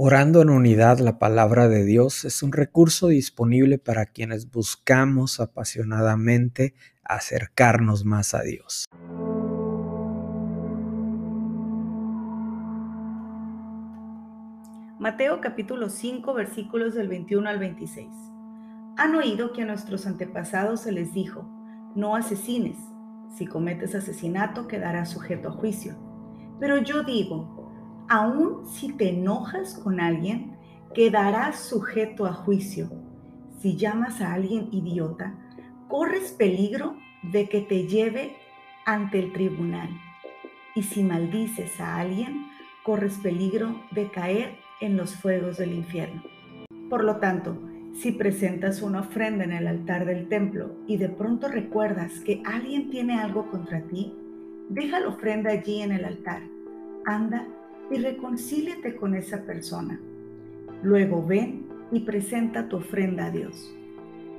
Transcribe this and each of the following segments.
Orando en unidad la palabra de Dios es un recurso disponible para quienes buscamos apasionadamente acercarnos más a Dios. Mateo capítulo 5 versículos del 21 al 26. Han oído que a nuestros antepasados se les dijo, no asesines, si cometes asesinato quedarás sujeto a juicio. Pero yo digo, aun si te enojas con alguien, quedarás sujeto a juicio. Si llamas a alguien idiota, corres peligro de que te lleve ante el tribunal. Y si maldices a alguien, corres peligro de caer en los fuegos del infierno. Por lo tanto, si presentas una ofrenda en el altar del templo y de pronto recuerdas que alguien tiene algo contra ti, deja la ofrenda allí en el altar. Anda y reconcíliate con esa persona. Luego ven y presenta tu ofrenda a Dios.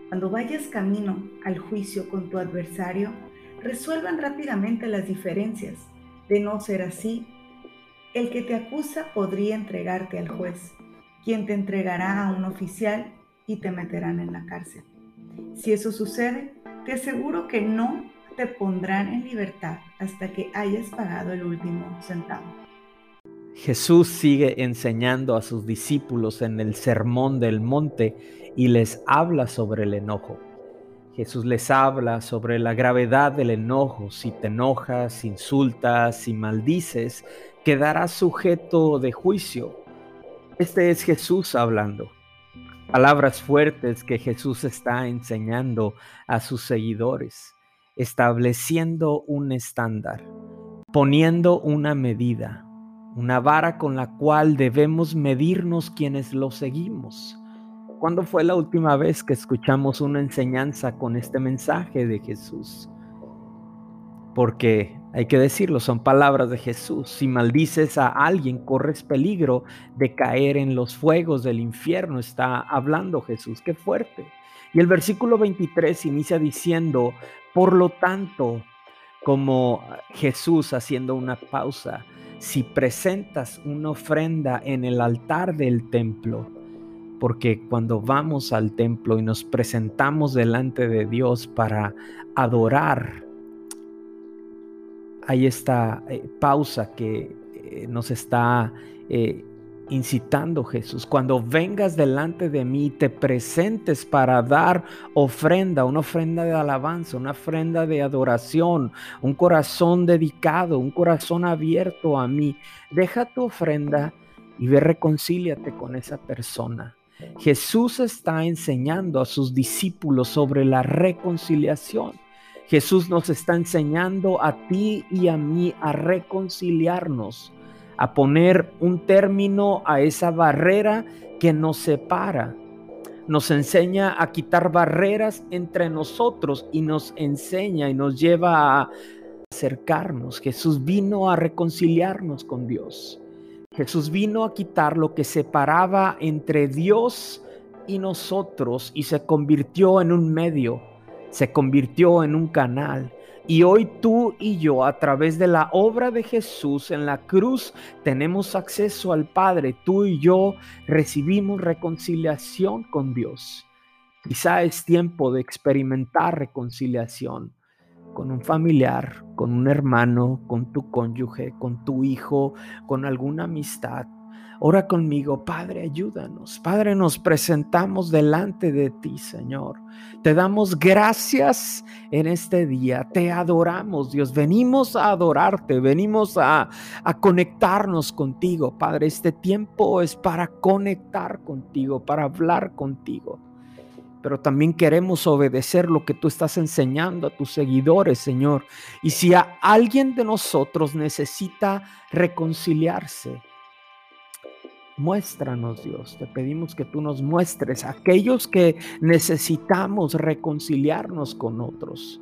Cuando vayas camino al juicio con tu adversario, resuelvan rápidamente las diferencias. De no ser así, el que te acusa podría entregarte al juez, quien te entregará a un oficial y te meterán en la cárcel. Si eso sucede, te aseguro que no te pondrán en libertad hasta que hayas pagado el último centavo. Jesús sigue enseñando a sus discípulos en el Sermón del Monte y les habla sobre el enojo. Jesús les habla sobre la gravedad del enojo. Si te enojas, insultas, y maldices, quedarás sujeto de juicio. Este es Jesús hablando. Palabras fuertes que Jesús está enseñando a sus seguidores, estableciendo un estándar, poniendo una medida, una vara con la cual debemos medirnos quienes lo seguimos. ¿Cuándo fue la última vez que escuchamos una enseñanza con este mensaje de Jesús? Porque hay que decirlo, son palabras de Jesús. Si maldices a alguien, corres peligro de caer en los fuegos del infierno. Está hablando Jesús. Qué fuerte. Y el versículo 23 inicia diciendo, por lo tanto, como Jesús haciendo una pausa, si presentas una ofrenda en el altar del templo, porque cuando vamos al templo y nos presentamos delante de Dios para adorar, hay esta eh, pausa que eh, nos está eh, incitando Jesús, cuando vengas delante de mí, te presentes para dar ofrenda, una ofrenda de alabanza, una ofrenda de adoración, un corazón dedicado, un corazón abierto a mí. Deja tu ofrenda y ve reconcíliate con esa persona. Jesús está enseñando a sus discípulos sobre la reconciliación. Jesús nos está enseñando a ti y a mí a reconciliarnos a poner un término a esa barrera que nos separa. Nos enseña a quitar barreras entre nosotros y nos enseña y nos lleva a acercarnos. Jesús vino a reconciliarnos con Dios. Jesús vino a quitar lo que separaba entre Dios y nosotros y se convirtió en un medio, se convirtió en un canal y hoy tú y yo, a través de la obra de Jesús en la cruz, tenemos acceso al Padre. Tú y yo recibimos reconciliación con Dios. Quizá es tiempo de experimentar reconciliación con un familiar, con un hermano, con tu cónyuge, con tu hijo, con alguna amistad. Ora conmigo, Padre, ayúdanos. Padre, nos presentamos delante de ti, Señor. Te damos gracias en este día. Te adoramos, Dios. Venimos a adorarte, venimos a, a conectarnos contigo, Padre. Este tiempo es para conectar contigo, para hablar contigo pero también queremos obedecer lo que tú estás enseñando a tus seguidores, Señor. Y si a alguien de nosotros necesita reconciliarse, Muéstranos, Dios. Te pedimos que tú nos muestres aquellos que necesitamos reconciliarnos con otros.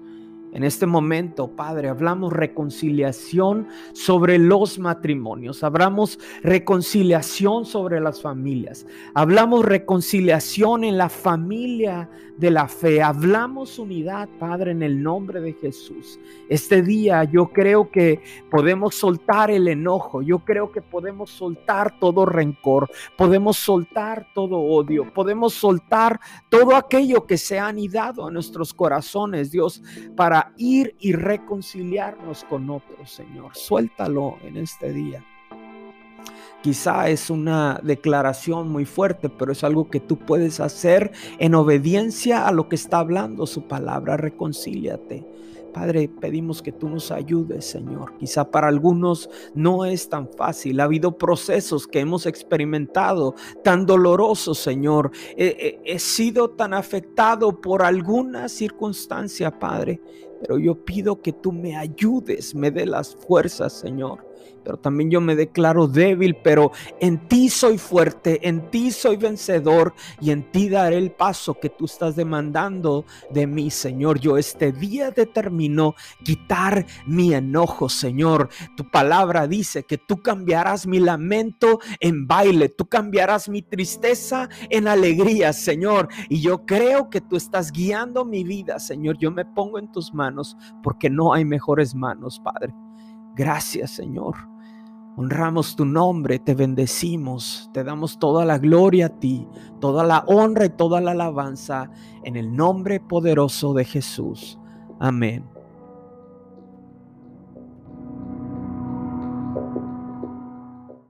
En este momento, Padre, hablamos reconciliación sobre los matrimonios, hablamos reconciliación sobre las familias, hablamos reconciliación en la familia de la fe, hablamos unidad, Padre, en el nombre de Jesús. Este día yo creo que podemos soltar el enojo, yo creo que podemos soltar todo rencor, podemos soltar todo odio, podemos soltar todo aquello que se ha anidado a nuestros corazones, Dios, para ir y reconciliarnos con otros, Señor. Suéltalo en este día. Quizá es una declaración muy fuerte, pero es algo que tú puedes hacer en obediencia a lo que está hablando su palabra. Reconcíliate. Padre, pedimos que tú nos ayudes, Señor. Quizá para algunos no es tan fácil. Ha habido procesos que hemos experimentado tan dolorosos, Señor. He, he sido tan afectado por alguna circunstancia, Padre. Pero yo pido que tú me ayudes, me dé las fuerzas, Señor pero también yo me declaro débil, pero en ti soy fuerte, en ti soy vencedor y en ti daré el paso que tú estás demandando de mí, Señor. Yo este día determino quitar mi enojo, Señor. Tu palabra dice que tú cambiarás mi lamento en baile, tú cambiarás mi tristeza en alegría, Señor. Y yo creo que tú estás guiando mi vida, Señor. Yo me pongo en tus porque no hay mejores manos, Padre. Gracias, Señor. Honramos tu nombre, te bendecimos, te damos toda la gloria a ti, toda la honra y toda la alabanza en el nombre poderoso de Jesús. Amén